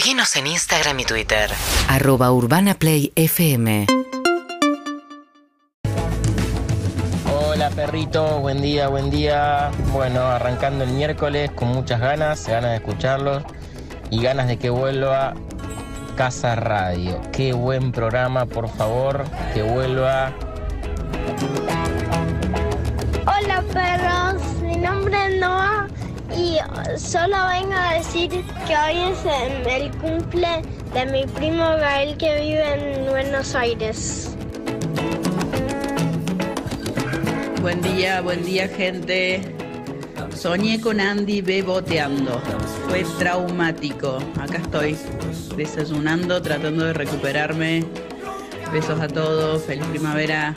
Seguinos en Instagram y Twitter. Arroba Urbana Play FM. Hola perrito, buen día, buen día. Bueno, arrancando el miércoles con muchas ganas, ganas de escucharlos y ganas de que vuelva Casa Radio. Qué buen programa, por favor, que vuelva. Hola perros, mi nombre es Noah y solo vengo a decir que hoy es el, cumple de mi primo Gael que vive en Buenos Aires. Buen día, buen día gente. Soñé con Andy beboteando. Fue traumático. Acá estoy, desayunando, tratando de recuperarme. Besos a todos, feliz primavera.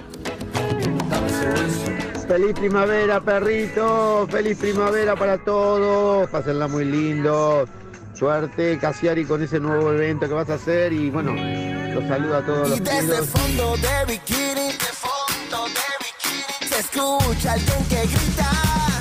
Feliz primavera, perrito. Feliz primavera para todos. Pásenla muy lindo. Suerte, Casiari, con ese nuevo evento que vas a hacer. Y bueno, los saludo a todos los tíos. fondo de bikini, de fondo de bikini, se escucha alguien que grita.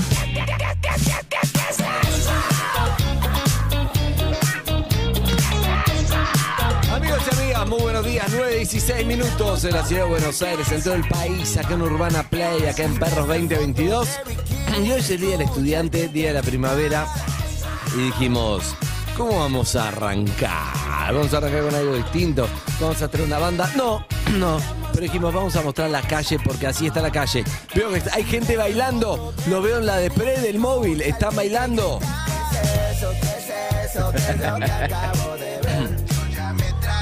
Días. 9 16 minutos en la ciudad de Buenos Aires, en todo el país, acá en Urbana Play, acá en Perros 2022. Y hoy es el Día del Estudiante, Día de la Primavera. Y dijimos, ¿cómo vamos a arrancar? ¿Vamos a arrancar con algo distinto? ¿Vamos a traer una banda? No, no. Pero dijimos, vamos a mostrar la calle porque así está la calle. Veo que hay gente bailando. Lo veo en la de pre del móvil. Están bailando.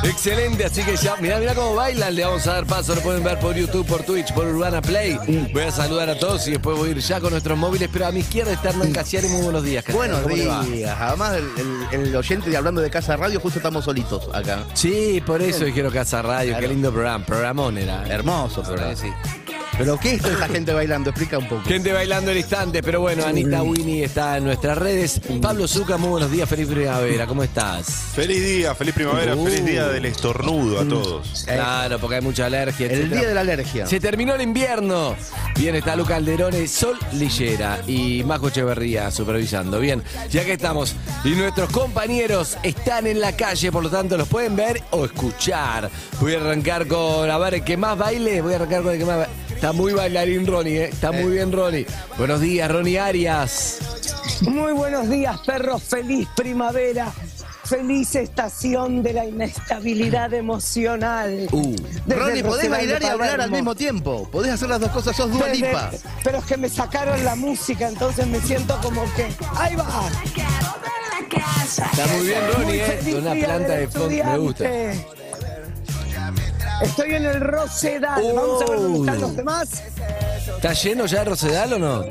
Excelente, así que ya, mirá, mirá cómo bailan, le vamos a dar paso, lo pueden ver por YouTube, por Twitch, por Urbana Play. Voy a saludar a todos y después voy a ir ya con nuestros móviles, pero a mi izquierda está Hernán Casiari, muy buenos días. Casiari, Buenos días. Además, el, el- el oyente de hablando de Casa Radio, justo estamos solitos acá. Sí, por eso dijeron Casa Radio, qué lindo programa, programón era. Hermoso programa. Sí. Pero ¿qué es esa gente bailando? Explica un poco. Gente bailando el instante, pero bueno, Anita Winnie está en nuestras redes. Pablo Zuca, muy buenos días, feliz primavera, ¿cómo estás? Feliz día, feliz primavera, Uh. feliz día del estornudo a todos. Claro, porque hay mucha alergia, El etcétera. día de la alergia. Se terminó el invierno. Bien, está Luca Alderone, Sol Lillera y Majo Echeverría supervisando. Bien, ya que estamos. Y nuestros compañeros están en la calle, por lo tanto los pueden ver o escuchar. Voy a arrancar con, a ver, el que más baile. Voy a arrancar con el que más baile. Está muy bailarín Ronnie, ¿eh? Está muy bien Ronnie. Buenos días, Ronnie Arias. Muy buenos días, perros. Feliz primavera. Feliz estación de la inestabilidad emocional. Uh, Desde Ronnie, podés Rosedal bailar y hablar al mismo tiempo. Podés hacer las dos cosas, sos Dua Desde- Lipa. Pero es que me sacaron la música, entonces me siento como que. ¡Ahí va! está muy bien Ronnie, Muy ¿eh? feliz Con una día planta del de fondo, me gusta. estudiante. Estoy en el Rosedal. Vamos a ver dónde están los demás. ¿Está lleno ya de Rosedal o no?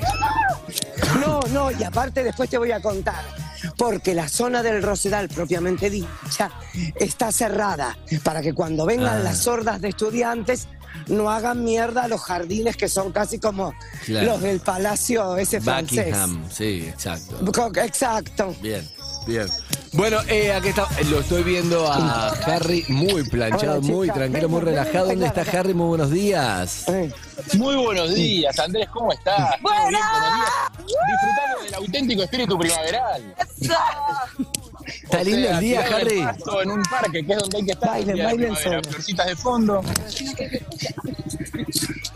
No, no, y aparte después te voy a contar. Porque la zona del Rosedal, propiamente dicha, está cerrada para que cuando vengan Ah. las hordas de estudiantes no hagan mierda a los jardines que son casi como Claro. los del palacio ese francés. Buckingham, sí, exacto. Exacto. Bien, bien. Bueno, eh, aquí está, lo estoy viendo a Harry muy planchado, Hola, muy tranquilo, muy relajado. ¿Dónde está. Harry? Muy buenos días. Muy buenos días, Andrés, ¿cómo estás? ¿Todo bien? Buenos días. Disfrutando del auténtico espíritu primaveral. Está lindo sea, el día, Harry. En un parque, que es donde hay que estar. Bailen, de bailen. Florcitas de fondo.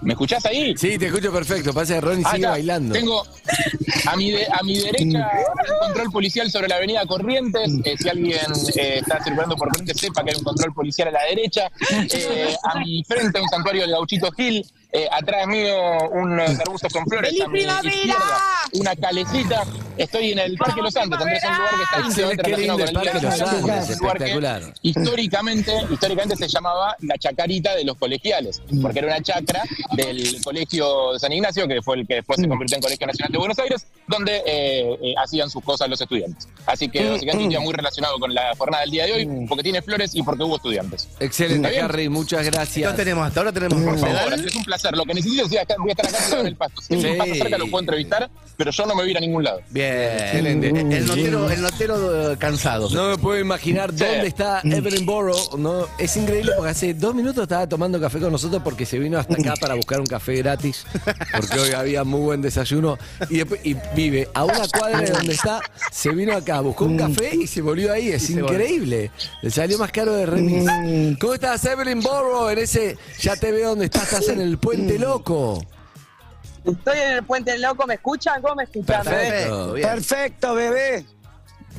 ¿Me escuchás ahí? Sí, te escucho perfecto. Pasa que Ronnie Ah, sigue bailando. Tengo a mi, de- a mi derecha un control policial sobre la avenida Corrientes. Eh, si alguien eh, está circulando por Corrientes, sepa que hay un control policial a la derecha. Eh, a mi frente un santuario del Gauchito Gil. Eh, atrás mío unos arbustos con flores. ¡Feliz a mi primavera! una calecita. Estoy en el Parque Los Andes. Andrés, es un lugar que está íntimamente qué relacionado lindo el con Parque Los un que espectacular. Históricamente, históricamente se llamaba la chacarita de los colegiales, porque era una chacra del Colegio de San Ignacio, que fue el que después se convirtió en Colegio Nacional de Buenos Aires, donde eh, eh, hacían sus cosas los estudiantes. Así que básicamente un día muy relacionado con la jornada del día de hoy, porque tiene flores y porque hubo estudiantes. Excelente. Harry. Muchas ¿Qué gracias. tenemos? Hasta ahora tenemos Por favor, es un placer. Hacer. Lo que necesito es decir, acá, voy a estar acá en el pasto. Si alguien Sí. pasa cerca lo puedo entrevistar, pero yo no me voy a ir a ningún lado. Bien. Excelente. El notero, el notero eh, cansado. No me puedo imaginar Sí. dónde está Evelyn Borough. No, es increíble porque hace dos minutos estaba tomando café con nosotros porque se vino hasta acá para buscar un café gratis. Porque hoy había muy buen desayuno. Y, después, y vive a una cuadra de donde está. Se vino acá, buscó un café y se volvió ahí. Es increíble. Le salió más caro de remis. ¿Cómo estás, Evelyn Borough? En ese, ya te veo dónde estás. Estás en el Puente Loco. Estoy en el Puente Loco, ¿me escuchan? ¿Cómo me escuchan? Perfecto. bebé.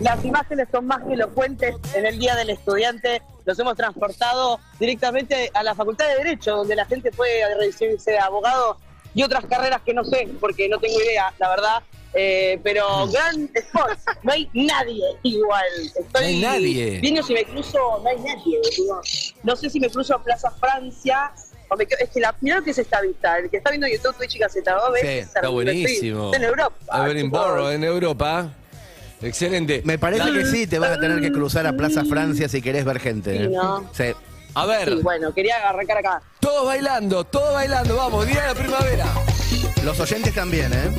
Las imágenes son más que elocuentes en el Día del Estudiante. Los hemos transportado directamente a la Facultad de Derecho, donde la gente puede recibirse de abogado y otras carreras que no sé, porque no tengo idea, la verdad. Eh, pero gran sport, no hay nadie igual. Estoy No hay nadie. Viendo si me cruzo, no hay nadie. boludo. No sé si me cruzo a Plaza Francia. O me quedo- es que la, mirá lo que es esta vista. El que está viendo YouTube, Twitch y Gaceta. ¿Ves? Sí, Es está buenísimo. Estoy en Europa. Evelyn chicos. Borough en Europa. Excelente. Me parece que sí, te vas a tener que cruzar a Plaza Francia si querés ver gente. Sí, ¿eh? ¿no? Sí. A ver, Sí, bueno, quería arrancar acá. todos bailando, todos bailando. Vamos, día de la primavera. Los oyentes también, ¿eh?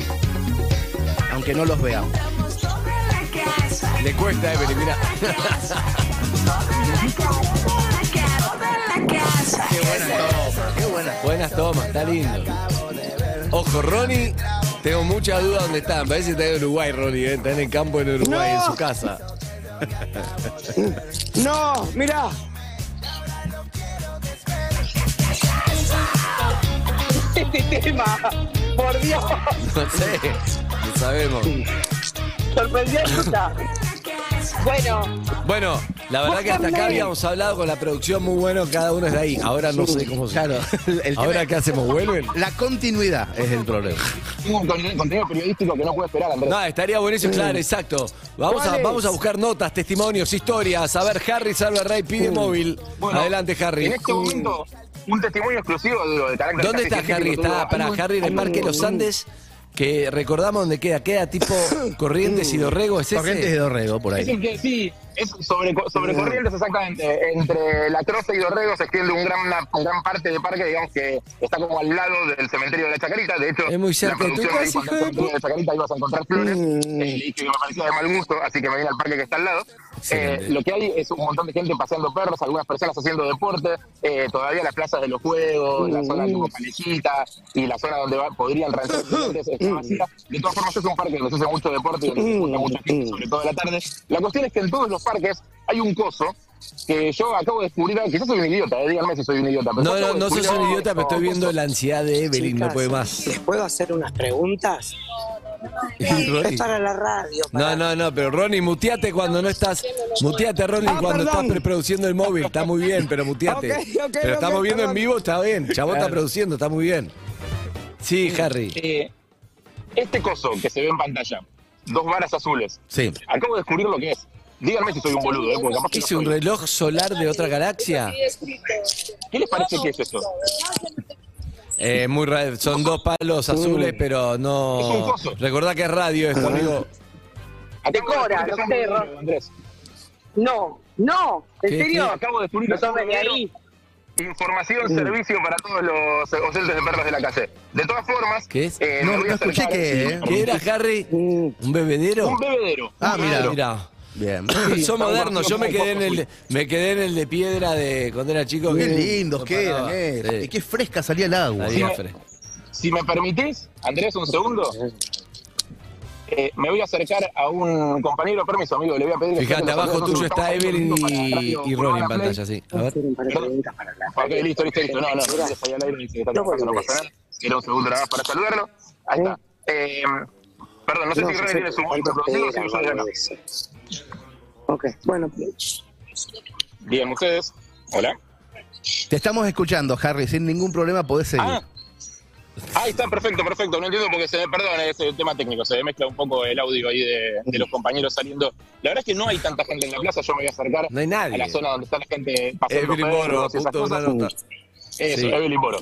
Aunque no los vean. Le cuesta a Evelyn, mira. Qué buena toma, qué buena. Buenas tomas, está lindo. Ojo, Ronnie, tengo mucha duda dónde está. Me parece que está en Uruguay, Ronnie. ¿eh? Está en el campo en Uruguay, No. en su casa. No, mira. Este tema, por Dios, No sé, no sabemos. sorprendió a Yuta. Bueno, Bueno, la verdad que hasta acá habíamos hablado con la producción muy bueno, cada uno es de ahí. Ahora no sé cómo se Claro. El tema- Ahora qué hacemos, ¿vuelven? La continuidad es el problema. Tengo un con- contenido periodístico que no puedo esperar, Andrés. No, estaría buenísimo, claro, exacto. Vamos a, vamos a buscar notas, testimonios, historias. A ver, Harry Salva Rey pide móvil. Bueno, Adelante, Harry. En este momento, un testimonio exclusivo digo, de carácter ¿Dónde casi está Harry? científico, Está para Harry en el Parque Los Andes, que recordamos dónde queda. Queda tipo Corrientes y Dorrego, ¿es ese? Corrientes de Dorrego, por Es ahí. el que sí, es sobre, sobre corrientes exactamente. Entre La Troza y Dorrego se extiende un gran, una gran parte de parque, digamos que está como al lado del cementerio de la Chacarita. De hecho, Es muy cerca la de producción hijo de cementerio de la Chacarita ibas a encontrar flores. Mm. Eh, que me parecía de mal gusto, así que me vine al parque que está al lado. Eh, lo que hay es un montón de gente paseando perros, algunas personas haciendo deporte, eh, todavía las plazas de los juegos, la zona como Palejita y la zona donde va- podrían ranchar está vacía. De todas formas, es un parque donde se hace mucho deporte y donde se mucha gente, sobre todo la tarde. La cuestión es que en todos los parques hay un coso que yo acabo de descubrir, quizás soy un idiota, eh, díganme si soy un idiota. pero No, no, no sos descubrir un idiota, pero estoy viendo la ansiedad de Evelyn, no puede más. ¿Les puedo hacer unas preguntas? Es para la radio. para- No, no, no, pero Ronnie, muteate cuando no estás. Muteate, Ronnie, Ah, cuando perdón. estás preproduciendo el móvil. Está muy bien, pero muteate. Pero estamos viendo en vivo, está bien. Chabón está produciendo, está muy bien. Sí, Harry. Eh, este coso que se ve en pantalla, dos varas azules, Sí. acabo de descubrir lo que es. Díganme si soy un boludo, ¿eh? porque capaz que ¿Qué no es un soy. reloj solar de otra galaxia? ¿Qué les parece que es eso? Eh, muy ra- Son dos palos azules, pero Es un no. coso. Recordá que es radio esto, amigo. Decora, los perros. Andrés. No, no, ¿en ¿Qué, serio? Acabo de descubrir No sos de ahí. Información, servicio para todos los eh, oyentes de perros de la calle. De todas formas, ¿Qué es? eh, No, a no escuché acercar- qué, ¿eh? ¿Qué era, Harry? ¿Un bebedero? Un bebedero. Ah, mira. Mira. Bien. Son modernos, yo me quedé en el de, me quedé en el de piedra de cuando era chico. Qué que lindos no que eran, eh. Sí. Y qué fresca salía el agua. Si me permitís, Andrés, un segundo. Eh, me voy a acercar a un compañero, permiso, amigo, le voy a pedir que Fíjate, abajo tuyo está Evelyn y, y Ronnie en pantalla, sí. A ver. Ok, listo, listo, listo. No, no, no pasa nada. Era un segundo nada más para saludarlo. Ahí está. Eh, perdón, no sé si Ronnie tiene su móvil reproducido o si soy de. Ok, bueno. Bien, ustedes. Hola. Te estamos escuchando, Harry. Sin ningún problema podés seguir. Ah, ahí está, perfecto, perfecto. No entiendo porque se me, perdón, es el tema técnico, se me mezcla un poco el audio ahí de, de los compañeros saliendo. La verdad es que no hay tanta gente en la plaza, yo me voy a acercar No hay nadie. a la zona donde está la gente paseando Evelyn. Eso, Sí. Evelyn Boro.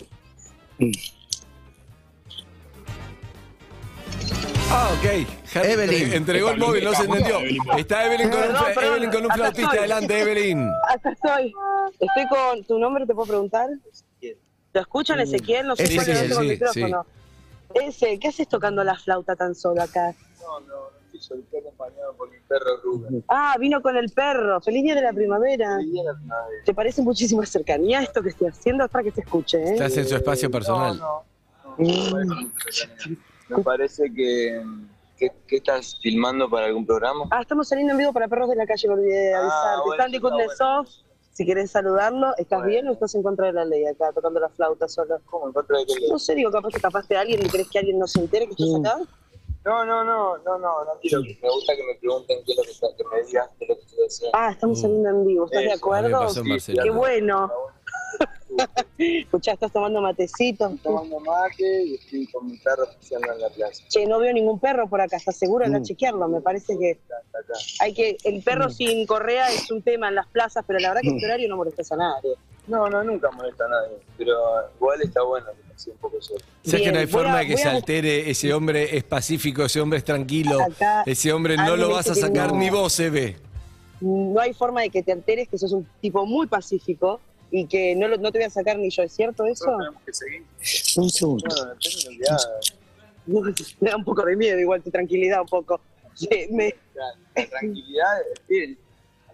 Ah, ok. Harry Evelyn. entre- entregó el móvil, no se entendió. Está Evelyn con un, Perdón, fla- perdón. Evelyn con un Acá flautista. estoy. Adelante, Evelyn. Acá estoy. Estoy con tu nombre, ¿te puedo preguntar? ¿Lo escuchan, Ezequiel? No sé Sí, es el sí, micrófono. Ese, ¿qué haces tocando la flauta tan solo acá? No, no, no estoy acompañado por mi perro Rubén. Ah, vino con el perro. Feliz día de la primavera. Feliz día de la primavera. ¿Te parece muchísima cercanía esto que estoy haciendo? Es para que se escuche, ¿eh? Estás en su espacio personal. Me parece que, que, que estás filmando para algún programa. Ah, estamos saliendo en vivo para Perros de la Calle, me olvidé de Ah, avisarte. bueno, Está Andy está Kundesov, si querés saludarlo. ¿Estás bien o estás en contra de la ley acá, tocando la flauta solo? ¿Cómo? ¿En contra de qué ley? No sé, digo, capaz que tapaste a alguien y crees que alguien no se entere que estás acá. No, no, no, no, no, no quiero. Me gusta que me pregunten qué es lo que está, que me digas qué es lo que estoy haciendo. Ah, estamos saliendo en vivo, ¿estás de acuerdo? Qué bueno. Escuchá, estás tomando matecito. Estoy tomando mate y estoy con mi perro paseando en la plaza. Che, no veo ningún perro por acá, ¿estás seguro? Anda a chequearlo, me parece que Está acá. hay que... El perro sin correa es un tema en las plazas, pero la verdad que en este horario no molestas a nadie. No, no, nunca molesta a nadie. Pero igual está bueno que pase un poco solo. ¿Sabes que no hay forma a- de que se a- altere? Ese hombre es pacífico, ese hombre es tranquilo. Acá Ese hombre no lo vas a sacar no. ni vos, se ve. No hay forma de que te alteres, que sos un tipo muy pacífico y que no, lo- no te voy a sacar ni yo, ¿es cierto eso? Tenemos que seguir. Un segundo. Bueno. Me da un poco de miedo, igual tu tranquilidad un poco. Sí, me- La, tranquilidad de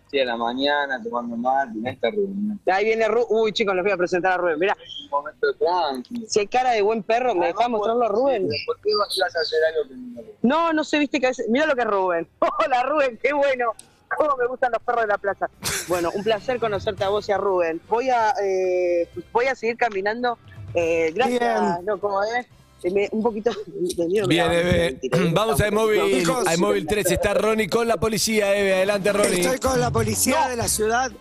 así a la mañana tomando mate, en esta reunión. Ahí viene Rubén. Uy, chicos, los voy a presentar a Rubén. Mirá, Un momento tranquilo. si hay cara de buen perro, ¿me dejás mostrarlo a Rubén? ¿Por qué ibas a hacer algo que no No, no sé, viste que a veces... Mira lo que es Rubén. Hola, Rubén, qué bueno. Cómo me gustan los perros de la plaza. Bueno, un placer conocerte a vos y a Rubén. Voy a, eh, voy a seguir caminando. Eh, gracias. Bien. No, como es. Me- un poquito de miedo. me Bien. Eve. Vamos a Chicos. a Emóvil 3. Está Ronnie con la policía, Eve. Adelante, Ronnie. Estoy con la policía de la ciudad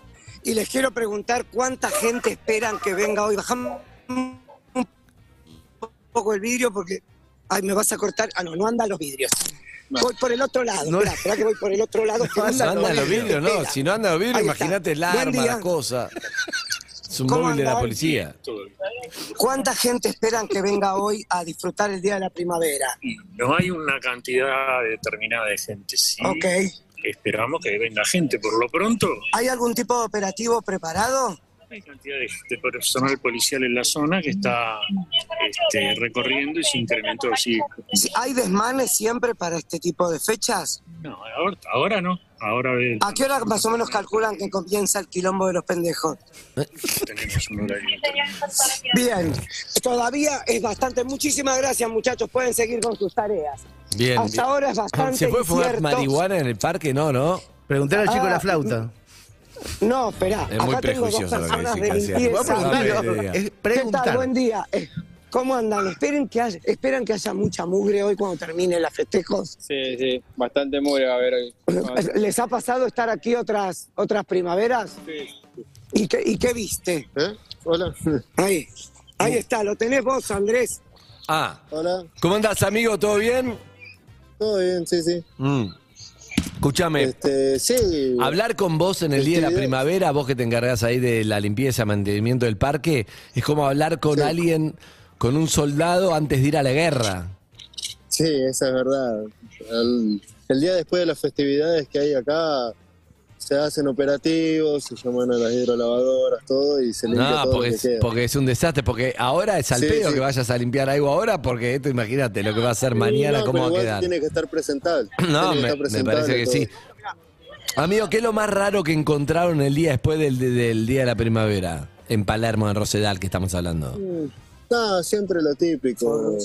y les quiero preguntar cuánta gente esperan que venga hoy. Bajamos un poco el vidrio porque. Ay, me vas a cortar. Ah, no, no andan los vidrios. Voy por el otro lado. No. Espera, espera que voy por el otro lado. que No andan los vidrios, no. Espera. Si no andan los vidrios, imagínate el arma, día. la cosa. Es un ¿Cómo móvil de la policía. ¿Cuánta gente esperan que venga hoy a disfrutar el día de la primavera? No hay una cantidad determinada de gente, sí. Ok. Esperamos que venga gente. Por lo pronto, ¿Hay algún tipo de operativo preparado? Hay cantidad de, de personal policial en la zona que está este, recorriendo y se incrementó, sí. ¿Hay desmanes siempre para este tipo de fechas? No, ahora, ahora no. Ahora ¿A qué hora más o menos calculan que comienza el quilombo de los pendejos? tenemos un horario. Bien, todavía es bastante. Muchísimas gracias, muchachos. Pueden seguir con sus tareas. Bien. Hasta bien. ahora es bastante ¿Se puede fumar incierto. marihuana en el parque? No, no. Preguntar al chico de Ah, la flauta. No, espera. Es muy acá tengo dos prejuicioso lo que personas dice de Casiano. limpieza. Voy a preguntarle, Amigo, diga. Es ¿Qué preguntar. tal? Buen día. Eh, ¿Cómo andan? Esperen que, haya, esperan que haya mucha mugre hoy cuando termine la festejos. Sí, sí, bastante mugre va a haber hoy. ¿Les ha pasado estar aquí otras, otras primaveras? ¿Y qué, ¿Y qué viste? ¿Eh? Hola. Ahí. Ahí está, lo tenés vos, Andrés. Ah, Hola. ¿cómo andás, amigo? ¿Todo bien? Todo bien, sí, sí. Mm. Escúchame. Este, sí. Hablar con vos en el día de la Actividad. primavera, vos que te encargás ahí de la limpieza, mantenimiento del parque, es como hablar con alguien, con un soldado antes de ir a la guerra. Sí, esa es verdad. El, el día después de las festividades que hay acá, se hacen operativos, se llaman a las hidrolavadoras, todo, y se limpia No, todo porque lo que es, queda. porque es un desastre, porque ahora es al Sí, pedo sí. que vayas a limpiar algo ahora, porque esto imagínate lo que va a ser mañana, No, cómo va a quedar. Tiene que estar presentable. No, me, me parece que todo. sí. Amigo, ¿qué es lo más raro que encontraron el día después del, del día de la primavera? En Palermo, en Rosedal, que estamos hablando. No, siempre lo típico.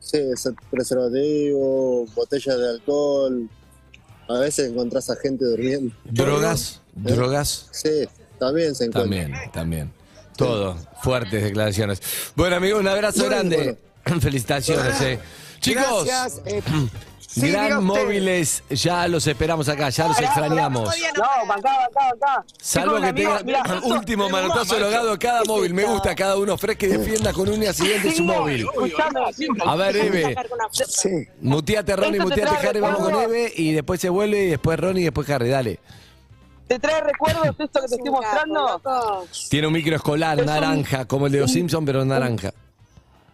Sí, es preservativo, botellas de alcohol. A veces encontrás a gente durmiendo. ¿Drogas? ¿Eh? ¿Drogas? Sí, también se encuentra. También, también. Todo. Fuertes declaraciones. Bueno, amigo, un abrazo grande. Felicitaciones, eh. Chicos, Gracias. eh, sí, gran móviles, ya los esperamos acá, ya los extrañamos. No, bancá, bancá, bancá. Salvo que un tenga último manotazo de logado cada móvil. Me gusta cada uno fresco y defienda con uñas y dientes su móvil. A ver, Eve. Sí. Muteate, Ronnie, muteate, Harry. Vamos con. Eve y después se vuelve y después Ronnie y después Harry. Dale. ¿Te trae recuerdos esto que te estoy mostrando? Tiene un micro escolar Es un- naranja, como el de los Simpsons, pero naranja.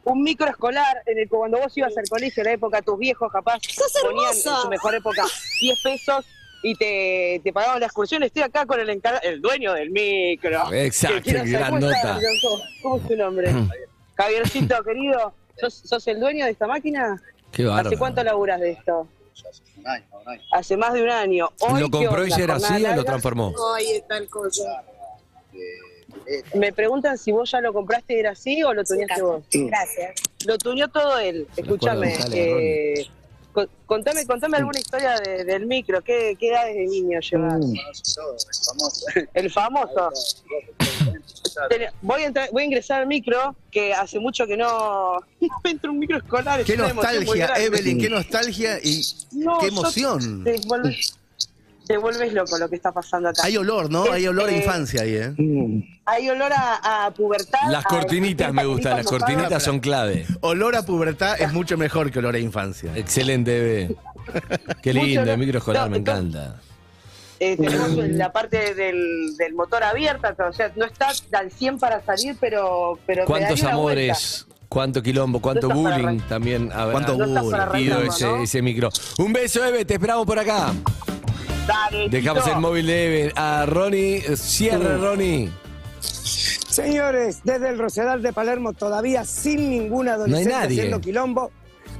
Un microescolar en el que cuando vos ibas al colegio en la época, tus viejos capaz ponían en su mejor época 10 pesos y te, te pagamos la excursión. Estoy acá con el encargado, el dueño del micro. Exacto, Que quiere hacer- gran nota. ¿Cómo es tu nombre? Javiercito, querido, ¿sos, sos el dueño de esta máquina? Qué bárbaro. ¿Hace cuánto laburas de esto? Hace más de un año. Hoy, ¿Lo ¿qué compró y era ¿Jornada así o lo transformó? Hoy está el Me preguntan si vos ya lo compraste y era así o lo tuneaste vos. Gracias. Lo tuneó todo él. Escúchame. eh, con- contame, contame alguna historia de- del micro. ¿Qué, qué edades de niño llevas? El famoso. Voy a, entrar- voy a ingresar al micro, que hace mucho que no no entra un micro escolar. es Qué nostalgia. Evelyn, qué nostalgia y No, qué yo- emoción. Te vuelves loco lo que está pasando acá. Hay olor, ¿no? Hay olor a Eh, infancia ahí, ¿eh? Hay olor a, a pubertad. Las a- cortinitas me gustan, las cortinitas son clave. Olor a pubertad es mucho mejor que olor a infancia. Excelente, Bebe. Qué lindo, el micro escolar, No, me encanta. Eh, tenemos la parte del, del motor abierta, o sea, no está al 100 para salir, pero... pero ¿Cuántos amores? ¿Cuánto quilombo? ¿Cuánto No bullying también ¿Cuánto No está para bullying? ese, ¿no? ese micro? Un beso, Eve, te esperamos por acá. Dale, Dejamos el móvil de a Ronnie. Cierre, Ronnie. Señores, desde el Rosedal de Palermo, todavía sin ningún adolescente nadie. haciendo quilombo,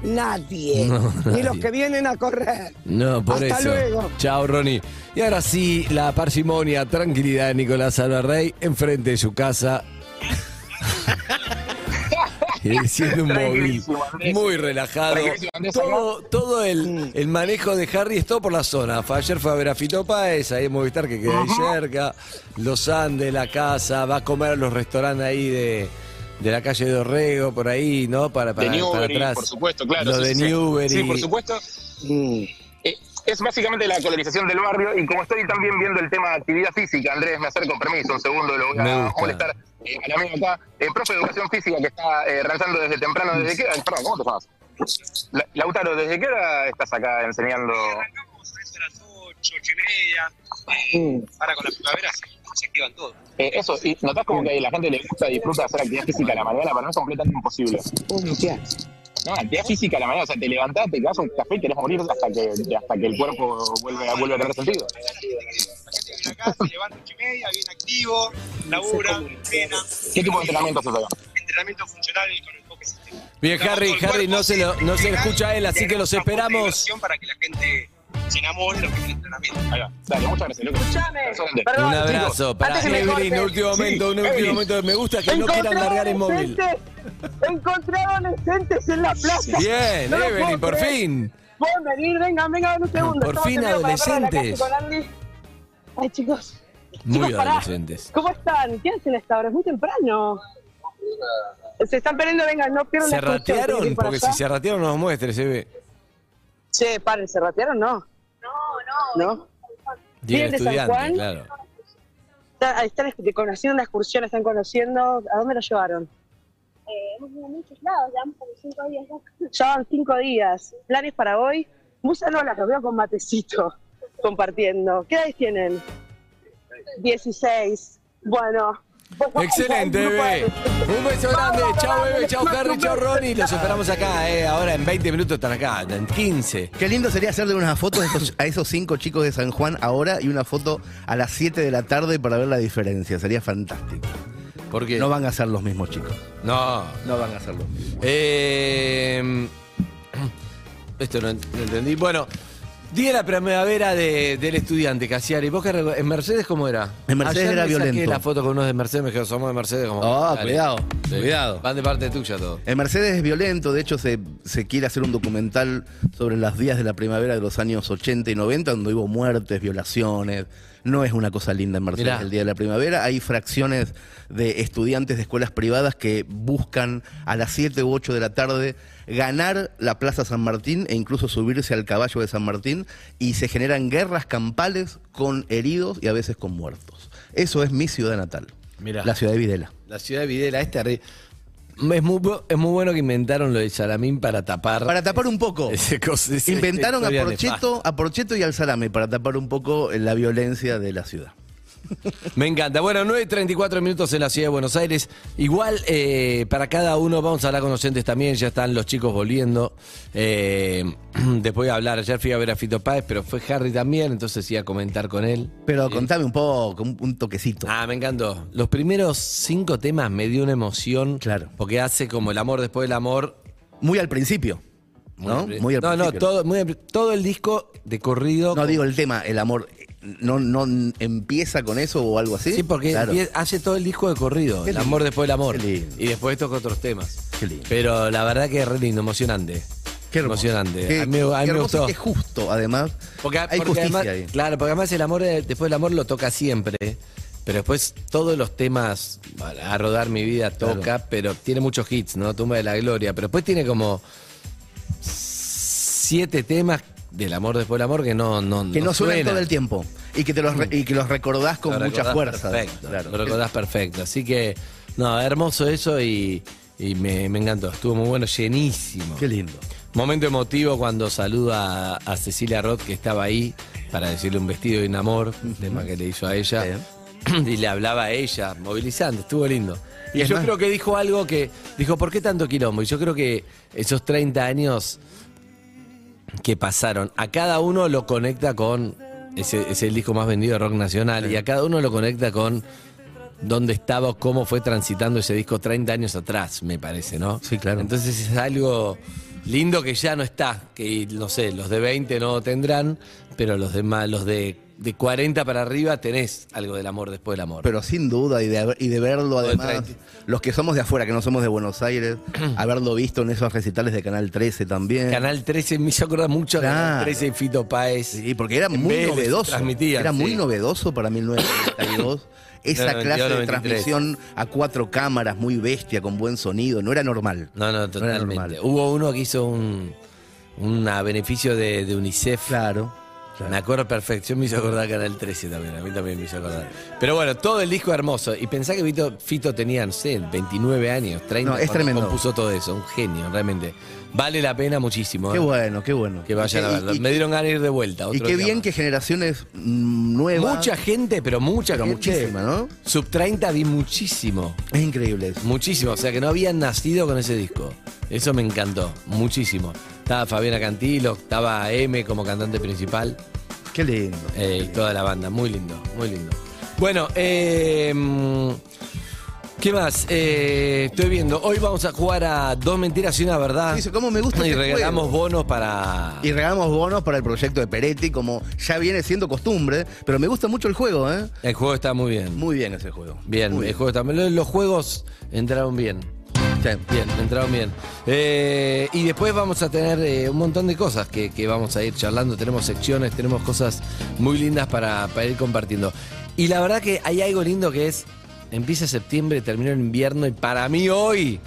nadie. No, Ni nadie. los que vienen a correr. No, por Hasta eso. luego. Chao, Ronnie. Y ahora sí, la parsimonia, tranquilidad de Nicolás Alvarrey enfrente de su casa. Siendo un móvil muy relajado. Todo, todo el, el manejo de Harry es todo por la zona. Ayer fue a ver a Fito Páez, ahí en Movistar, que queda ahí cerca. Los Andes, la casa, va a comer a los restaurantes ahí de, de la calle de Orrego, por ahí, ¿no? Para, para, de para atrás. por supuesto, claro. Lo sí, de sí, sí. Newbery. Sí, por supuesto. Eh, es básicamente la colorización del barrio y como estoy también viendo el tema de actividad física, Andrés, me acerco, permiso, un segundo, lo voy a molestar eh, al amigo acá, eh, profe de educación física que está eh, realizando desde temprano, ¿desde qué hora? Perdón, ¿cómo te llamas? La- Lautaro, ¿desde qué hora estás acá enseñando? Arrancamos a las 8, 8 y media. Eh, ahora con la primavera se, se activan todos. Eh, eso, y notás como que a la gente le gusta, disfruta hacer actividad física a la mañana, pero no es completamente imposible. No, actividad física a la mañana, o sea, te levantás, te das un café y querés morir hasta que, hasta que el cuerpo vuelve, a- vuelve a tener sentido. La gente que viene acá se levanta 8 y media, bien activo, labura, entrena. ¿Qué tipo de entrenamiento haces acá? Entrenamiento funcional con el enfoque sistema. Bien, Harry, Harry, no se, lo, no se escucha a él, así que los esperamos. Para que la gente se enamore de lo que es el entrenamiento. Ahí va. Dale, muchas gracias, loco. Escuchame, Excelente. perdón, Un abrazo para antes que me Evelyn, último momento, un Sí, último Evelyn. momento. Me gusta que no quieran largar el móvil. adolescentes, Encontré adolescentes en la plaza. Bien, No Evelyn, por creer. fin. Pueden venir, vengan, vengan un segundo. Por fin adolescentes. Ay, chicos, Muy Chicos, pará. adolescentes. ¿cómo están? ¿Qué hacen a esta hora? Es muy temprano. Se están peleando, vengan, no pierdan ¿Se la excursión, ¿quieren ratearon? Porque allá? si se ratearon, nos muestres, se ve. Che, paren, ¿se ratearon? No. No, no. ¿No? ¿Vienen de San Juan? claro. Están de- conociendo una excursión, están conociendo. ¿A dónde lo llevaron? hemos ido a muchos lados, llevamos como cinco días ya. Ya van cinco días. ¿Planes para hoy? Musa no las veo con matecito compartiendo. ¿Qué edades tienen? 16. Bueno. Excelente, bebé. Un beso grande. Chao, bebé. Chao, Harry. Chao, Ronnie. Los esperamos acá, eh. Ahora en 20 minutos están acá, en 15. Qué lindo sería hacerle una foto a esos, a esos cinco chicos de San Juan ahora y una foto a las 7 de la tarde para ver la diferencia. Sería fantástico. ¿Por qué? No van a ser los mismos chicos. No. No van a ser los mismos. Eh, esto no, no entendí. Bueno, día de la primavera de- del estudiante, Casiari. ¿Vos qué ¿En Mercedes cómo era? En Mercedes Ayer era me saqué violento. la foto con unos de Mercedes, me dijeron, somos de Mercedes. Como, Ah, dale. cuidado, cuidado. Van de parte tuya todo. En Mercedes es violento, de hecho se, se quiere hacer un documental sobre los días de la primavera de los años 80 y 90, donde hubo muertes, violaciones. No es una cosa linda en Mercedes Mirá. el día de la primavera. Hay fracciones de estudiantes de escuelas privadas que buscan a las 7 u 8 de la tarde ganar la Plaza San Martín e incluso subirse al caballo de San Martín y se generan guerras campales con heridos y a veces con muertos. Eso es mi ciudad natal, Mirá. la ciudad de Videla. La ciudad de Videla, este arri- es muy, es muy bueno que inventaron lo de Salamín para tapar. Para tapar un poco. ese Inventaron a Porcheto, a Porcheto y al Salame para tapar un poco la violencia de la ciudad. Me encanta. Bueno, 9.34 minutos en la ciudad de Buenos Aires. Igual, eh, para cada uno, vamos a hablar con también. Ya están los chicos volviendo. Eh, después de hablar, ayer fui a ver a Fito Páez, pero fue Harry también, entonces iba a comentar con él. Pero contame un poco, un, un toquecito. Ah, me encantó. Los primeros cinco temas me dio una emoción. Claro. Porque hace como el amor después del amor. Muy al principio. ¿No? Muy al- Muy al no, no, todo, muy todo el disco de corrido. No digo el tema, el amor. ¿No, no empieza con eso o algo así? Sí, porque Claro. hace todo el disco de corrido. Qué el lindo. amor después del amor. Qué lindo. Y después toca otros temas. Qué lindo. Pero la verdad que es re lindo, emocionante. Qué hermoso. emocionante. Qué- a mí, a mí qué me gustó. qué justo, además. Porque, Hay porque justicia además, ahí. Claro, porque además el amor después del amor lo toca siempre. Pero después todos los temas, a rodar mi vida toca, pero tiene muchos hits, ¿no? Tumba de la Gloria. Pero después tiene como siete temas del amor después del amor que no no Que no, suenan suenan. todo el tiempo. Y que, te los, re- y que los recordás con Lo mucha recordás fuerza. Perfecto, Claro. lo recordás perfecto. Así que, no, hermoso eso y, y me, me encantó. Estuvo muy bueno, llenísimo. Qué lindo. Momento emotivo cuando saluda a, a Cecilia Roth, que estaba ahí, para decirle un vestido y un amor, tema que le hizo a ella. Y le hablaba a ella, movilizante, estuvo lindo. Y, Y es yo más- creo que dijo algo que. Dijo, ¿por qué tanto quilombo? Y yo creo que esos 30 años que pasaron, a cada uno lo conecta con. Ese es el disco más vendido de rock nacional, y a cada uno lo conecta con dónde estaba cómo fue transitando ese disco 30 años atrás, me parece, ¿no? Sí, claro. Entonces es algo lindo que ya no está, que no sé, los de 20 no tendrán, pero los demás, los de, de 40 para arriba tenés algo del amor después del amor. Pero sin duda, y de, haber- y de verlo además, 30. los que somos de afuera, que no somos de Buenos Aires, haberlo visto en esos recitales de Canal 13 también. Canal 13 me hizo acordar mucho de Canal Claro. 13 y Fito Páez. Sí, porque era muy Vélez novedoso. era muy novedoso para 1992. Esa 92, clase de 93. transmisión a cuatro cámaras, muy bestia, con buen sonido, no era normal. No, no, era totalmente. normal. Hubo uno que hizo un una beneficio de, de UNICEF. Claro. Me acuerdo perfecto. Yo me hizo acordar Canal 13 también. A mí también me hizo acordar. Pero bueno, todo el disco hermoso. Y pensá que Fito, Fito tenía, no sé, 29 años, 30 No, es tremendo. compuso todo eso. Un genio, realmente. Vale la pena muchísimo. Qué ¿eh? bueno, qué bueno. Que vayan Y- a verlo. y- me dieron ganas de ir de vuelta. Y qué bien que generaciones mm, nuevas. Mucha gente, pero mucha Pero gente. muchísima, ¿no? Sub 30 vi muchísimo. Es increíble. eso. Muchísimo. O sea, que no habían nacido con ese disco. Eso me encantó. Muchísimo. Estaba Fabiana Cantilo, estaba M como cantante principal. Qué lindo. Eh, y toda la banda, muy lindo, muy lindo. Bueno, eh, ¿qué más? Eh, estoy viendo, hoy vamos a jugar a Dos Mentiras y una Verdad. Dice, ¿cómo me gusta Y este regalamos juego? bonos para... Y regalamos bonos para el proyecto de Peretti, como ya viene siendo costumbre, pero me gusta mucho el juego, ¿eh? El juego está muy bien. Muy bien ese juego. Bien, Muy el juego está los juegos entraron bien. Bien, entraron bien. Eh, y después vamos a tener eh, un montón de cosas que, que vamos a ir charlando. Tenemos secciones, tenemos cosas muy lindas para, para ir compartiendo. Y la verdad que hay algo lindo que es, empieza septiembre, termina el invierno y para mí hoy,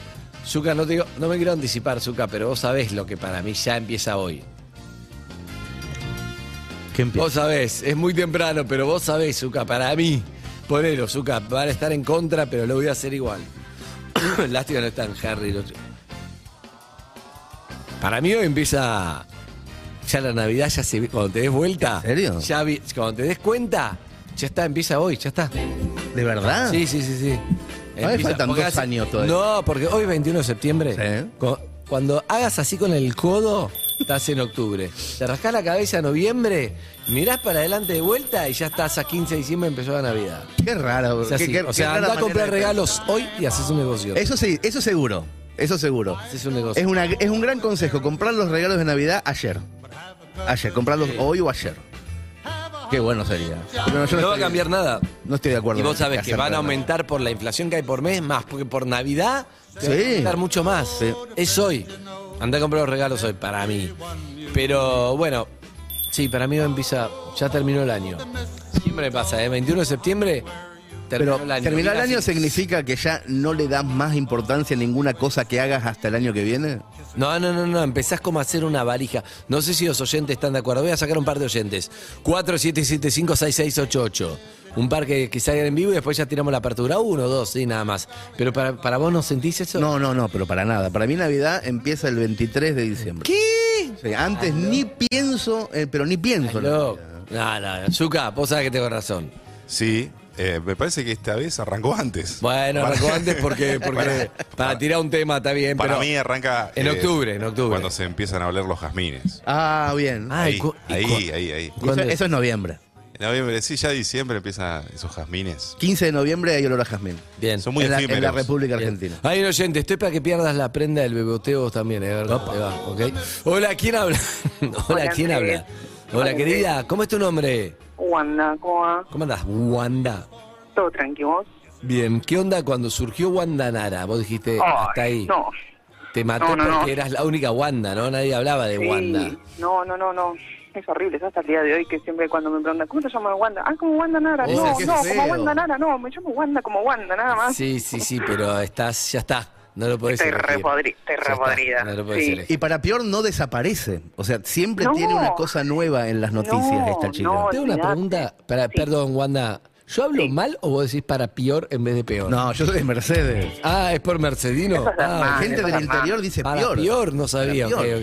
Zuka, no, te digo- no me quiero anticipar, Zuka, pero vos sabés lo que para mí ya empieza hoy. ¿Qué empieza? Vos sabés, es muy temprano, pero vos sabés, Zuka, para mí, ponelo, Zuka, van a estar en contra, pero lo voy a hacer igual. Lástima no están Harry. y los- Para mí hoy empieza. Ya la Navidad ya se. Cuando te des vuelta. ¿En serio? Ya vi- cuando te des cuenta, ya está, empieza hoy, ya está. ¿De verdad? Sí, sí, sí, sí. Mí me faltan dos hace- años todavía. No, porque hoy es 21 de septiembre. Sí. Cuando hagas así con el codo, estás en octubre. Te rascás la cabeza en noviembre, mirás para adelante de vuelta y ya estás a 15 de diciembre empezó la Navidad. Qué raro. Es así. qué- qué- o sea, qué rara a manera comprar de regalos hoy y haces un negocio. Eso sí, eso seguro. Eso seguro. Haces un negocio. Es, una, es un gran consejo, comprar los regalos de Navidad ayer. Ayer, comprarlos hoy o ayer. Qué bueno sería. Pero yo no va a estoy- cambiar nada. No estoy de acuerdo. Y vos en sabés que hacer van a aumentar por la inflación que hay por mes más, porque por Navidad te va a Sí. aumentar mucho más. Sí. Es hoy. Anda a comprar los regalos hoy, para mí. Pero bueno, sí, para mí empieza, ya terminó el año. Siempre pasa, ¿eh? 21 de septiembre, terminó Pero el año. terminar el año significa que ya no le das más importancia a ninguna cosa que hagas hasta el año que viene. No, no, no, no, empezás como a hacer una valija. No sé si los oyentes están de acuerdo. Voy a sacar un par de oyentes. 47756688. Un par que, que salgan en vivo y después ya tiramos la apertura. Uno, dos, sí, nada más. Pero para, para vos no sentís eso. No, no, no, pero para nada. Para mí Navidad empieza el 23 de diciembre. ¿Qué? Sí, antes ni pienso, eh, pero ni pienso. en No, no, no. Zuka, vos sabés que tengo razón. Sí, Eh, me parece que esta vez arrancó antes. Bueno, Para- arrancó antes porque, porque para tirar un tema está bien, Para pero mí arranca. en eh, octubre, en octubre. Cuando se empiezan a oler los jazmines. Ah, bien. Ah, ahí, ahí, ahí, ahí. Eso, eso es noviembre. En noviembre, sí, ya diciembre empiezan esos jazmines. 15 de noviembre hay olor a jazmín. Bien. Son muy en, la, en la República Bien. Argentina. Un oyente, estoy para que pierdas la prenda del beboteo también, ¿eh? va. Hola, ¿quién habla? Hola, ¿quién habla? Hola, querida, ¿cómo es tu nombre? Wanda, ¿cómo va? ¿Cómo andás? Wanda. ¿Todo tranquilo? Bien, ¿qué onda cuando surgió Wanda Nara? Vos dijiste, Ay, hasta ahí. No, Te mató No, no, no. porque eras la única Wanda, ¿no? Nadie hablaba de sí. Wanda. No, no, no, no. Es horrible, hasta el día de hoy que siempre cuando me preguntan, ¿cómo te llamas Wanda? Ah, como Wanda Nara. Oh, no, no, feo. como Wanda Nara, no, me llamo Wanda como Wanda, nada más. Sí, sí, sí, pero estás, ya está. No lo podés Estoy elegir. re podri- estoy Ya re está, podrida. No lo podés Sí. Y para peor no desaparece. O sea, siempre No. tiene una cosa nueva en las noticias No, esta chica. no. Tengo una pregunta, para, perdón, Wanda. ¿Yo hablo mal o vos decís para peor en vez de peor? No, yo soy de Mercedes. Ah, es por Mercedino. Es Ah, Gente del interior dice para peor. peor, no sabía. Peor.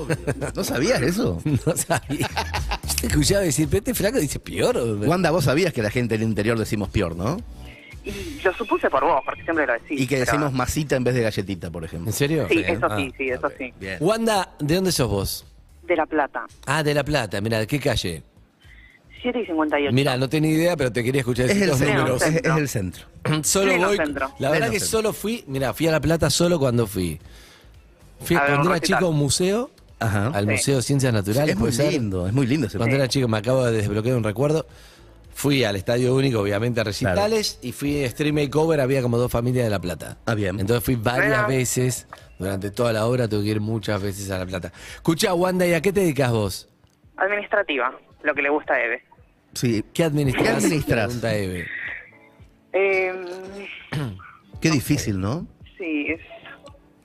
ok. ¿No sabías eso? No sabía. Yo te escuchaba decir, pero este flaco dice peor. Wanda, vos sabías que la gente del interior decimos peor, ¿no? Y lo supuse por vos, porque siempre lo decís. y que pero- decimos masita en vez de galletita, por ejemplo. ¿En serio? Sí, eso Ah. sí, sí, eso sí. Bien. Wanda, ¿de dónde sos vos? De La Plata, Ah, de La Plata. Mira, ¿de qué calle? 7 y 58. Mira, no tenía idea, pero te quería escuchar Es los centro, números. es, es el centro. Solo Pleno voy. centro. La verdad Pleno que centro. solo fui. Mira, fui a La Plata solo cuando fui. Fui A ver, cuando era chico a un museo, Ajá. al Sí. Museo de Ciencias Naturales. es muy ser. lindo, es muy lindo ese Cuando era chico me acabo de desbloquear un recuerdo. Fui al Estadio Único, obviamente, a recitales, y fui a Stream Makeover, había como dos familias de La Plata. Ah, bien. Entonces fui varias Mira. veces, durante toda la obra tuve que ir muchas veces a La Plata. Escucha, Wanda, ¿y a qué te dedicas vos? Administrativa, lo que le gusta a Eve. Sí. ¿Qué administras? ¿Qué administras? Pregunta Eve. Eh, Qué difícil, ¿no? sí, es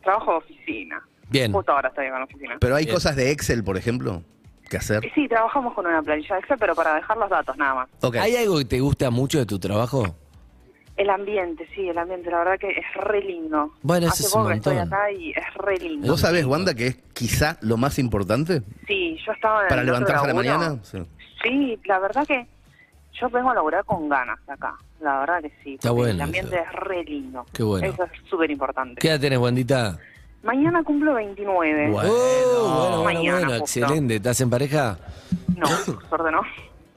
trabajo de oficina. Bien. Justo ahora estoy en la oficina. Pero hay Bien. cosas de Excel, por ejemplo, que hacer. Sí, trabajamos con una planilla Excel, pero para dejar los datos nada más. ¿Hay algo que te gusta mucho de tu trabajo? El ambiente, sí, el ambiente, la verdad que es re lindo. Bueno, ese Hace es un poco que estoy acá y es re lindo. ¿Vos sabés, Wanda, que es quizá lo más importante Sí, yo estaba en para el levantarse a la mañana? Sí. Sí, la verdad que yo vengo a laburar con ganas acá. La verdad que sí. Está porque bueno El ambiente eso. es re lindo. Qué bueno. Eso es súper importante. ¿Qué edad tenés, Wandita? Mañana cumplo 29. Oh, bueno, bueno, Mañana, bueno, justo. excelente. ¿Estás en pareja? No, por suerte no.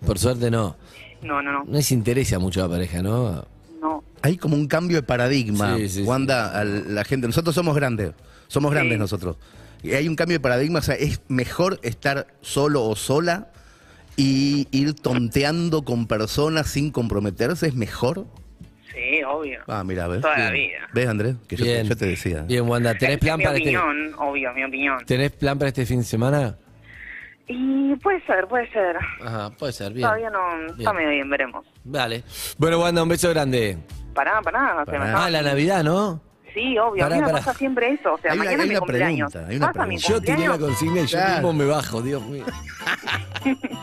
Por suerte no. No, no, no. No les interesa mucho la pareja, ¿no? No. Hay como un cambio de paradigma, Sí, sí, sí. Wanda, a la gente. Nosotros somos grandes, somos grandes Sí. nosotros. Y hay un cambio de paradigma, o sea, es mejor estar solo o sola y ir tonteando con personas sin comprometerse, es mejor. Sí, obvio. Ah, mira, ¿ves? Toda la vida. ¿Ves, Andrés? Que yo, te- Bien. yo te decía. Bien, Wanda, ¿tenés plan mi para este, opinión, obvio, mi opinión. ¿tenés plan para este fin de semana? Y puede ser, puede ser. Ajá, puede ser, bien. Todavía no, está Bien. medio bien, veremos. Vale. Bueno, Wanda, un beso grande. Pará, pará, se me Ah, la Navidad, ¿no? Sí, obvio, Pará, a mí me pará. pasa siempre eso. O sea, Hay una- mañana hay es mi una cumpleaños. pregunta, hay una pasa mi pregunta. Yo tiré la cumpleaños, consigna y yo Claro. mismo me bajo, Dios mío.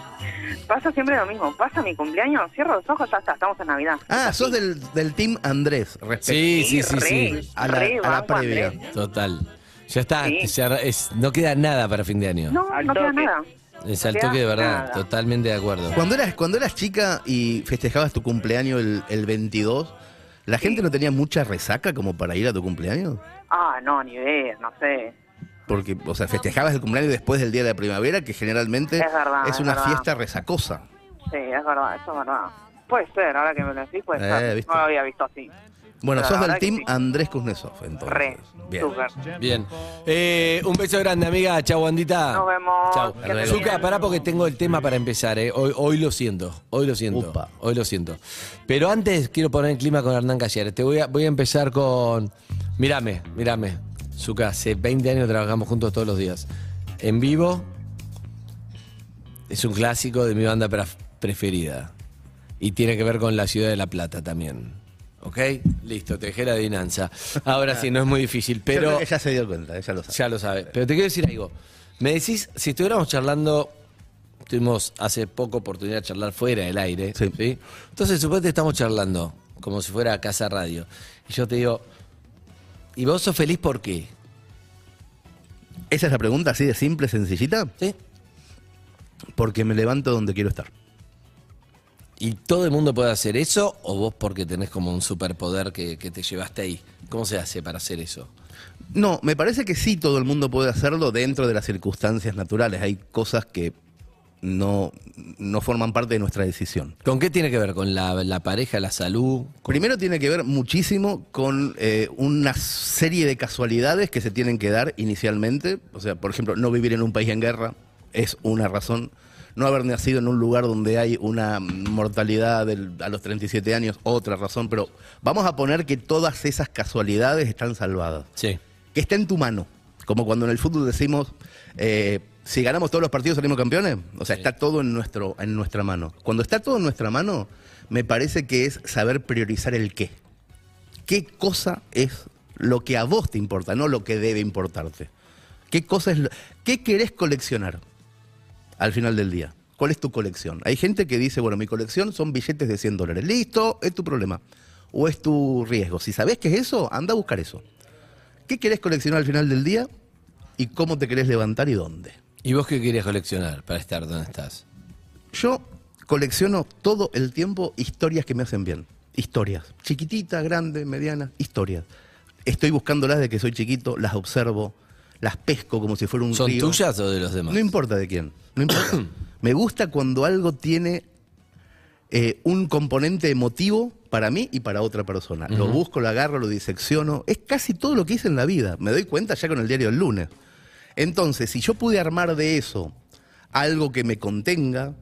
pasa siempre lo mismo. Pasa mi cumpleaños, cierro los ojos, ya está, estamos en Navidad. Ah, sos del, del team Andrés, respecto Sí, sí, sí, re, sí. a la, re, a la previa. Andrés. Total. Ya está, Sí. ya es- no queda nada para fin de año. No, no queda nada. es al toque de verdad, nada. totalmente de acuerdo. Cuando eras, cuando eras chica y festejabas tu cumpleaños el, el 22, ¿la gente no tenía mucha resaca como para ir a tu cumpleaños? Ah, no, ni idea, no sé. Porque, o sea, festejabas el cumpleaños después del día de la primavera, que generalmente Es verdad, es es una verdad. fiesta resacosa. Sí, es verdad, eso es verdad. Puede ser, ahora que me lo decís, puede Eh, ser. ¿viste? No lo había visto así. Bueno, Pero sos del team sí. Andrés Kuznetsov, entonces. Re, Bien. súper. Bien. Eh, un beso grande, amiga. Chau, Wandita. Nos vemos. Chau. Bien. pará porque tengo el tema para empezar. Eh. Hoy, hoy lo siento. Hoy lo siento. Upa. Hoy lo siento. Pero antes quiero poner en clima con Hernán Callares. Te voy a, voy a empezar con. Mírame, mírame. Zucca, hace 20 años trabajamos juntos todos los días. En vivo. Es un clásico de mi banda pref- preferida. Y tiene que ver con la ciudad de La Plata también. ¿Ok? Listo, te dejé la adivinanza. Ahora sí, no es muy difícil, pero. ya se dio cuenta, ella lo sabe. Ya lo sabe. Pero te quiero decir algo. Me decís, si estuviéramos charlando, tuvimos hace poco oportunidad de charlar fuera del aire, Sí. ¿sí? Entonces, suponete estamos charlando, como si fuera Casa Radio. Y yo te digo, ¿y vos sos feliz por qué? Esa es la pregunta, así de simple, sencillita. ¿Sí? Porque me levanto donde quiero estar. ¿Y todo el mundo puede hacer eso o vos porque tenés como un superpoder que, que te llevaste ahí? ¿Cómo se hace para hacer eso? No, me parece que sí todo el mundo puede hacerlo dentro de las circunstancias naturales. Hay cosas que no, no forman parte de nuestra decisión. ¿Con qué tiene que ver? ¿Con la, la pareja, la salud? Primero tiene que ver muchísimo con eh, una serie de casualidades que se tienen que dar inicialmente. O sea, por ejemplo, no vivir en un país en guerra es una razón. No haber nacido en un lugar donde hay una mortalidad del- a los 37 años, otra razón. Pero vamos a poner que todas esas casualidades están salvadas. Sí. Que está en tu mano. Como cuando en el fútbol decimos, eh, si ganamos todos los partidos salimos campeones. O sea, está todo en, nuestro, en nuestra mano. Cuando está todo en nuestra mano, me parece que es saber priorizar el qué. ¿Qué cosa es lo que a vos te importa, no lo que debe importarte? ¿Qué cosa es lo- qué querés coleccionar al final del día? ¿Cuál es tu colección? Hay gente que dice, bueno, mi colección son billetes de 100 dólares. Listo, es tu problema. O es tu riesgo. Si sabés qué es eso, anda a buscar eso. ¿Qué querés coleccionar al final del día? ¿Y cómo te querés levantar y dónde? ¿Y vos qué querías coleccionar para estar donde estás? Yo colecciono todo el tiempo historias que me hacen bien. Historias. Chiquititas, grandes, medianas, historias. Estoy buscándolas de que soy chiquito, las observo, las pesco como si fuera un ¿Son río. tuyas o de los demás? No importa de quién. No importa. me gusta cuando algo tiene eh, un componente emotivo para mí y para otra persona. Lo busco, lo agarro, lo disecciono. Es casi todo lo que hice en la vida. Me doy cuenta ya con el diario del lunes. Entonces, si yo pude armar de eso algo que me contenga,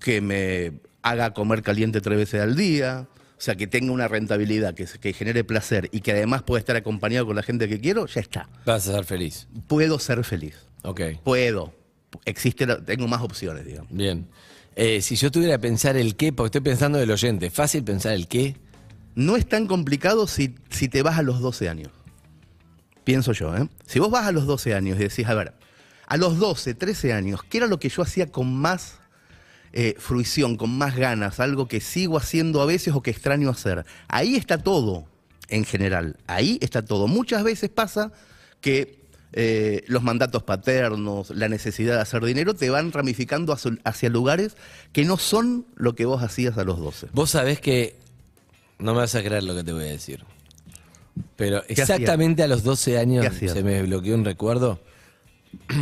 que me haga comer caliente tres veces al día, o sea, que tenga una rentabilidad, que, que genere placer y que además pueda estar acompañado con la gente que quiero, ya está. Vas a ser feliz. Puedo ser feliz. Ok. Puedo. Existe, tengo más opciones, digamos. Bien. Eh, si yo tuviera que pensar el qué, porque estoy pensando del oyente, ¿fácil pensar el qué? No es tan complicado si, si te vas a los 12 años. Pienso yo, ¿eh? Si vos vas a los 12 años y decís, a ver, a los 12, 13 años, ¿qué era lo que yo hacía con más eh, fruición, con más ganas? Algo que sigo haciendo a veces o que extraño hacer. Ahí está todo, en general. Ahí está todo. Muchas veces pasa que eh, los mandatos paternos, la necesidad de hacer dinero, te van ramificando hacia, lugares que no son lo que vos hacías a los 12. Vos sabés que no me vas a creer lo que te voy a decir. Pero ¿Qué exactamente a los 12 años se me desbloqueó un recuerdo.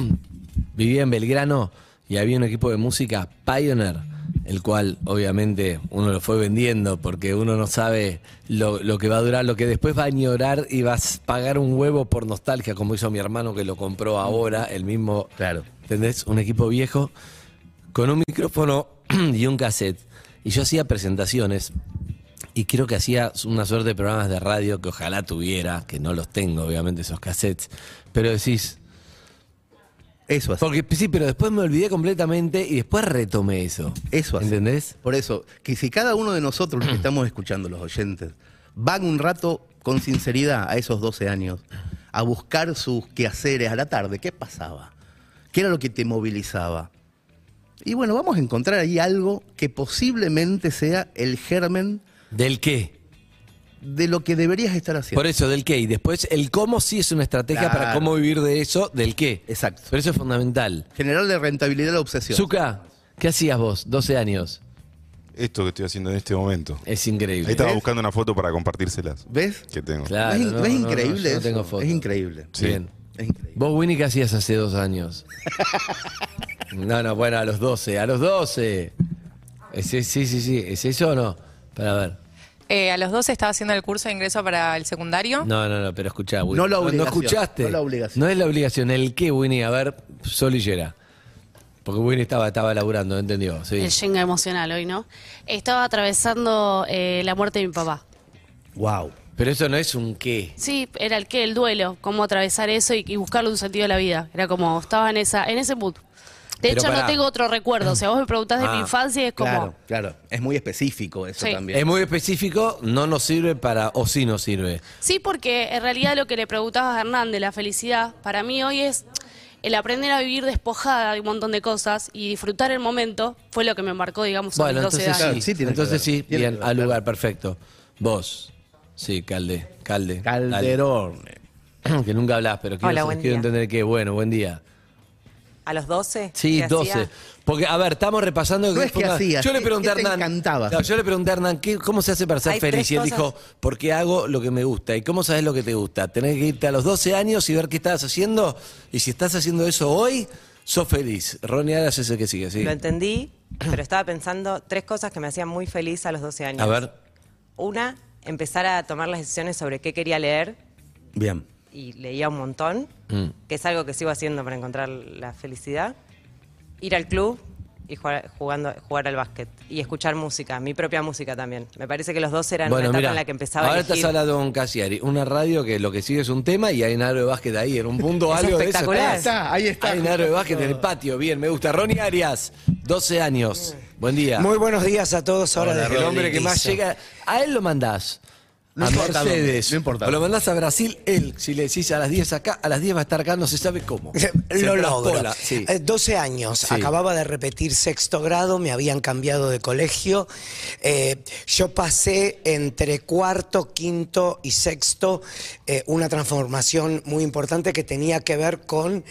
Vivía en Belgrano y había un equipo de música Pioneer, el cual obviamente uno lo fue vendiendo porque uno no sabe lo, lo que va a durar, lo que después va a añorar y vas a pagar un huevo por nostalgia, como hizo mi hermano que lo compró ahora, el mismo. Claro. ¿Entendés? Un equipo viejo con un micrófono y un cassette. Y yo hacía presentaciones y creo que hacía una suerte de programas de radio que ojalá tuviera, que no los tengo, obviamente, esos cassettes. Pero decís. Eso así. Porque sí, pero después me olvidé completamente y después retomé eso. Eso así. ¿Entendés? Por eso, que si cada uno de nosotros, los que estamos escuchando, los oyentes, van un rato con sinceridad a esos 12 años, a buscar sus quehaceres a la tarde, ¿qué pasaba? ¿Qué era lo que te movilizaba? Y bueno, vamos a encontrar ahí algo que posiblemente sea el germen ¿Del qué? de lo que deberías estar haciendo. Por eso, del qué. Y después el cómo sí es una estrategia para Claro. cómo vivir de eso, del qué. Exacto. Pero eso es fundamental. Generarle rentabilidad a la obsesión. Zuka, ¿qué hacías vos? 12 años. Esto que estoy haciendo en este momento. Es increíble. Ahí estaba ¿Ves? buscando una foto para compartírselas. ¿Ves? Que tengo. Claro, ¿Ves, no, ves no, no, increíble yo no eso? tengo foto. Es increíble. Sí. Bien. Es increíble. ¿Vos, Winnie, qué hacías hace dos años? No, no, bueno, a los 12, a los 12. ¿Es, es- sí, sí, sí. ¿Es eso o no? Para ver. Eh, a los 12 estaba haciendo el curso de ingreso para el secundario. No, no, no, pero escuchá, Winnie. No la No, escuchaste. no la obligación. No es la obligación, el qué, Winnie. A ver, Solillera. Porque Winnie estaba, estaba laburando, ¿no entendió? Sí. El Shenga emocional hoy, ¿no? Estaba atravesando eh, la muerte de mi papá. Wow. Pero eso no es un qué. Sí, era el qué, el duelo, cómo atravesar eso y, y buscarle un sentido a la vida. Era como, estaba en esa, en ese mood. De hecho, no tengo otro recuerdo. O sea, vos me preguntás de Ah, mi infancia y es como, Claro, claro. Es muy específico eso Sí. también. Es muy específico, no nos sirve para, o sí nos sirve. Sí, porque en realidad lo que le preguntabas a Hernán de la felicidad, para mí hoy es el aprender a vivir despojada de un montón de cosas y disfrutar el momento fue lo que me marcó, digamos, a Bueno, mis 12 entonces años. sí, sí tiene entonces sí, tiene bien, al lugar, perfecto. Vos, sí, Calde, Calde. Calderón. Que nunca hablas, pero quiero, Hola, entender que, bueno, buen día. A los 12. Sí, ¿qué 12. hacía? Porque, a ver, estamos repasando. No es que hacías, Yo le ¿qué- pregunté a Hernán. encantaba? No, yo le pregunté a Hernán, ¿qué- ¿cómo se hace para ser Hay feliz? Y él cosas. dijo, porque hago lo que me gusta. ¿Y cómo sabes lo que te gusta? Tenés que irte a los 12 años y ver qué estabas haciendo. Y si estás haciendo eso hoy, sos feliz. Ronnie Aras es el que sigue, sí. Lo entendí, pero estaba pensando tres cosas que me hacían muy feliz a los 12 años. A ver, Una, empezar a tomar las decisiones sobre qué quería leer bien. Y leía un montón, Mm. que es algo que sigo haciendo para encontrar la felicidad. Ir al club y jugar, jugando, jugar al básquet y escuchar música, mi propia música también. Me parece que los dos eran Bueno, una etapa mira, en la que empezaba ahora a elegir. estás hablando con Casiari, una radio que lo que sigue es un tema y hay un aro de básquet ahí, en un punto Es algo de eso. espectacular. Ahí está, ahí está. Hay un aro de básquet en el patio, bien, me gusta. Ronnie Arias, 12 años, buen día. Muy buenos días a todos. Ahora Hola, desde el hombre que más llega, a él lo mandás. No a importa Mercedes, dónde, no importa o lo mandás a Brasil, él, si le decís a las 10 acá, a las 10 va a estar acá, no se sabe cómo. Se Lo logro. traspola, sí. Eh, 12 años, Sí. acababa de repetir sexto grado, me habían cambiado de colegio. Eh, yo pasé entre cuarto, quinto y sexto eh, una transformación muy importante que tenía que ver con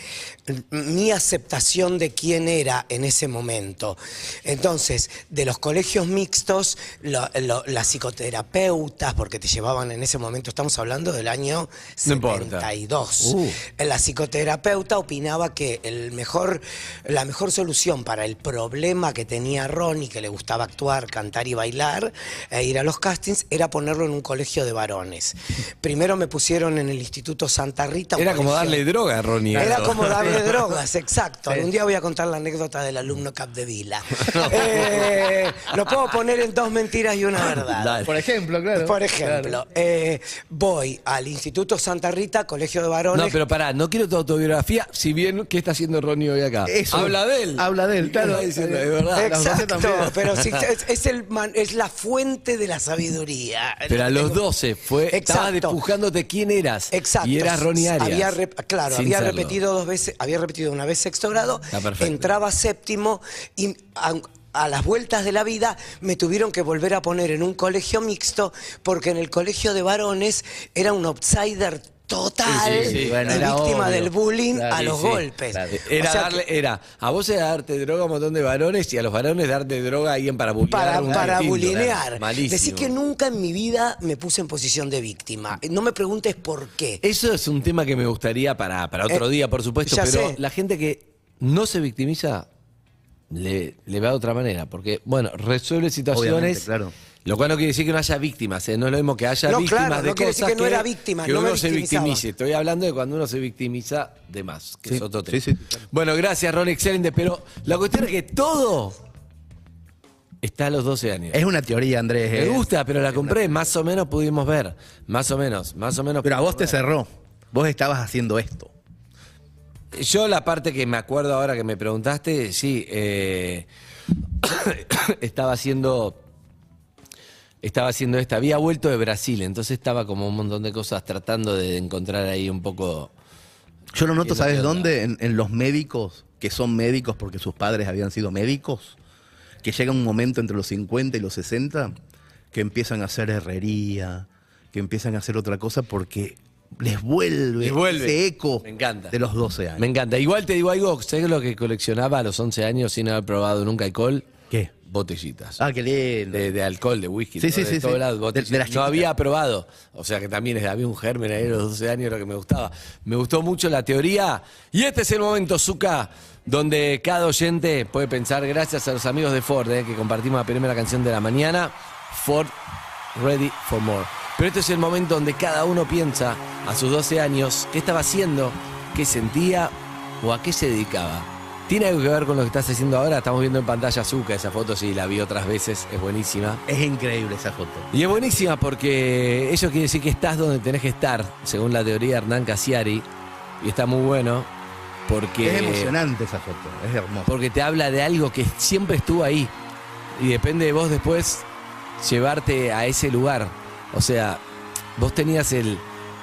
mi aceptación de quién era en ese momento. Entonces, de los colegios mixtos, lo- lo- las psicoterapeutas, porque te llevaban en ese momento, estamos hablando del año No importa. 72. Uh. La psicoterapeuta opinaba que el mejor, la mejor solución para el problema que tenía Ronnie, que le gustaba actuar, cantar y bailar, e ir a los castings, era ponerlo en un colegio de varones. Primero me pusieron en el Instituto Santa Rita. un Era como colegio- darle droga a Ronnie. Era como darle drogas, exacto. Sí. Algún día voy a contar la anécdota del alumno Capdevila. Eh, lo puedo poner en dos mentiras y una verdad. Dale. Por ejemplo, claro. Por ejemplo, eh, voy al Instituto Santa Rita, Colegio de Varones. No, pero pará, no quiero tu autobiografía, si bien, ¿qué está haciendo Ronnie hoy acá? Eso. Habla de él. Habla de él, ¿Y qué claro. está diciendo? De verdad. Exacto, pero si- es, es el man- es la fuente de la sabiduría. Pero a los 12 fue, estabas Exacto. despujándote quién eras. Exacto. Y eras Ronnie Arias. Había rep- claro, Sin había serlo. repetido dos veces, había repetido una vez sexto grado, entraba séptimo y a, a las vueltas de la vida me tuvieron que volver a poner en un colegio mixto porque en el colegio de varones era un outsider total Sí, sí, sí. Bueno, y era víctima obvio. del bullying Claro, a los golpes. claro. Era O sea darle, que- era, a vos era darte droga a un montón de varones y a los varones darte droga a alguien para bullear. para, para. Malísimo. Decir que nunca en mi vida me puse en posición de víctima. No me preguntes por qué. Eso es un tema que me gustaría para, para otro Eh, día, por supuesto, pero sé. la gente que no se victimiza le, le va de otra manera, porque, bueno, resuelve situaciones. Claro. Lo cual no quiere decir que no haya víctimas, ¿eh? no es lo mismo que haya No, víctimas claro, de no quiere cosas decir que no era víctima, que no uno se victimice. Estoy hablando de cuando uno se victimiza de más, que Sí, es otro tema. sí, sí. Bueno, gracias, Ron, excelente, pero la cuestión es que todo está a los 12 años. Es una teoría, Andrés. Me eh. gusta, pero la compré, más o menos pudimos ver, más o menos, más o menos. Pero a vos te cerró. Vos estabas haciendo esto. Yo la parte que me acuerdo ahora que me preguntaste, sí, eh, estaba haciendo, estaba haciendo esta, había vuelto de Brasil, entonces estaba como un montón de cosas tratando de encontrar ahí un poco. Yo lo noto, ¿sabes dónde? En, en los médicos, que son médicos porque sus padres habían sido médicos, que llega un momento entre los 50 y los 60 que empiezan a hacer herrería, que empiezan a hacer otra cosa porque les vuelve, Les vuelve. ese eco Me encanta. de los 12 años. Me encanta. Igual te digo algo, ¿sabes lo que coleccionaba a los 11 años sin haber probado nunca alcohol? ¿Qué? Botellitas. Ah, qué lindo. De, de alcohol, de whisky, Sí, sí, de sí, todos sí. lados, De- las no había probado. O sea que también había un germen ahí a los 12 años, lo que me gustaba. Me gustó mucho la teoría. Y este es el momento, Zuka, donde cada oyente puede pensar, gracias a los amigos de Ford, eh, que compartimos la primera canción de la mañana, Ford Ready for More. Pero este es el momento donde cada uno piensa a sus 12 años qué estaba haciendo, qué sentía o a qué se dedicaba. ¿Tiene algo que ver con lo que estás haciendo ahora? Estamos viendo en pantalla Zuka, esa foto sí la vi otras veces, es buenísima. Es increíble esa foto. Y es buenísima porque eso quiere decir que estás donde tenés que estar, según la teoría de Hernán Casiari, y está muy bueno porque... Es emocionante esa foto, es hermosa. Porque te habla de algo que siempre estuvo ahí. Y depende de vos después llevarte a ese lugar. O sea, vos tenías el,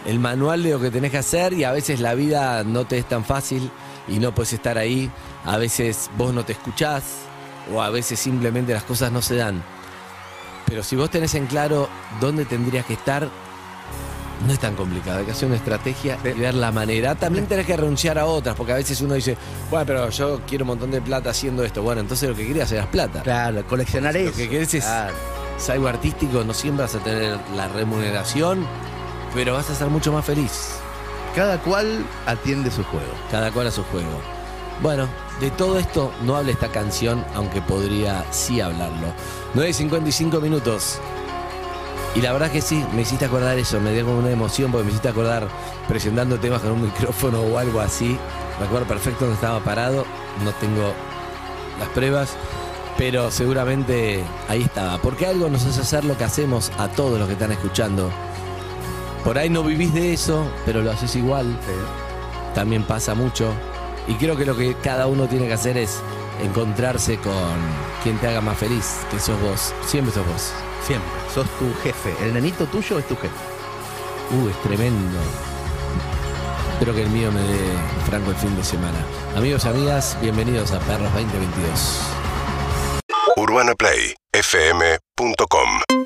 el manual de lo que tenés que hacer y a veces la vida no te es tan fácil y no puedes estar ahí. A veces vos no te escuchás o a veces simplemente las cosas no se dan. Pero si vos tenés en claro dónde tendrías que estar, No es tan complicado, hay que hacer una estrategia y ver la manera. También tenés que renunciar a otras, porque a veces uno dice, bueno, pero yo quiero un montón de plata haciendo esto. Bueno, entonces lo que querías era plata. Claro, coleccionar Lo eso. que querés es, es algo artístico, no siempre vas a tener la remuneración, pero vas a estar mucho más feliz. Cada cual atiende su juego. Cada cual a su juego. Bueno, de todo esto no habla esta canción, aunque podría sí hablarlo. 9.55 minutos. Y la verdad que sí, me hiciste acordar eso, me dio como una emoción porque me hiciste acordar presentando temas con un micrófono o algo así. Me acuerdo perfecto donde estaba parado, no tengo las pruebas, pero seguramente ahí estaba. Porque algo nos hace hacer lo que hacemos a todos los que están escuchando. Por ahí no vivís de eso, pero lo haces igual. También pasa mucho. Y creo que lo que cada uno tiene que hacer es encontrarse con quien te haga más feliz, que sos vos. Siempre sos vos. Siempre. Sos tu jefe. El nenito tuyo es tu jefe. Uh, es tremendo. Espero que el mío me dé franco el fin de semana. Amigos y amigas, bienvenidos a Perros 2022. UrbanaPlayFM.com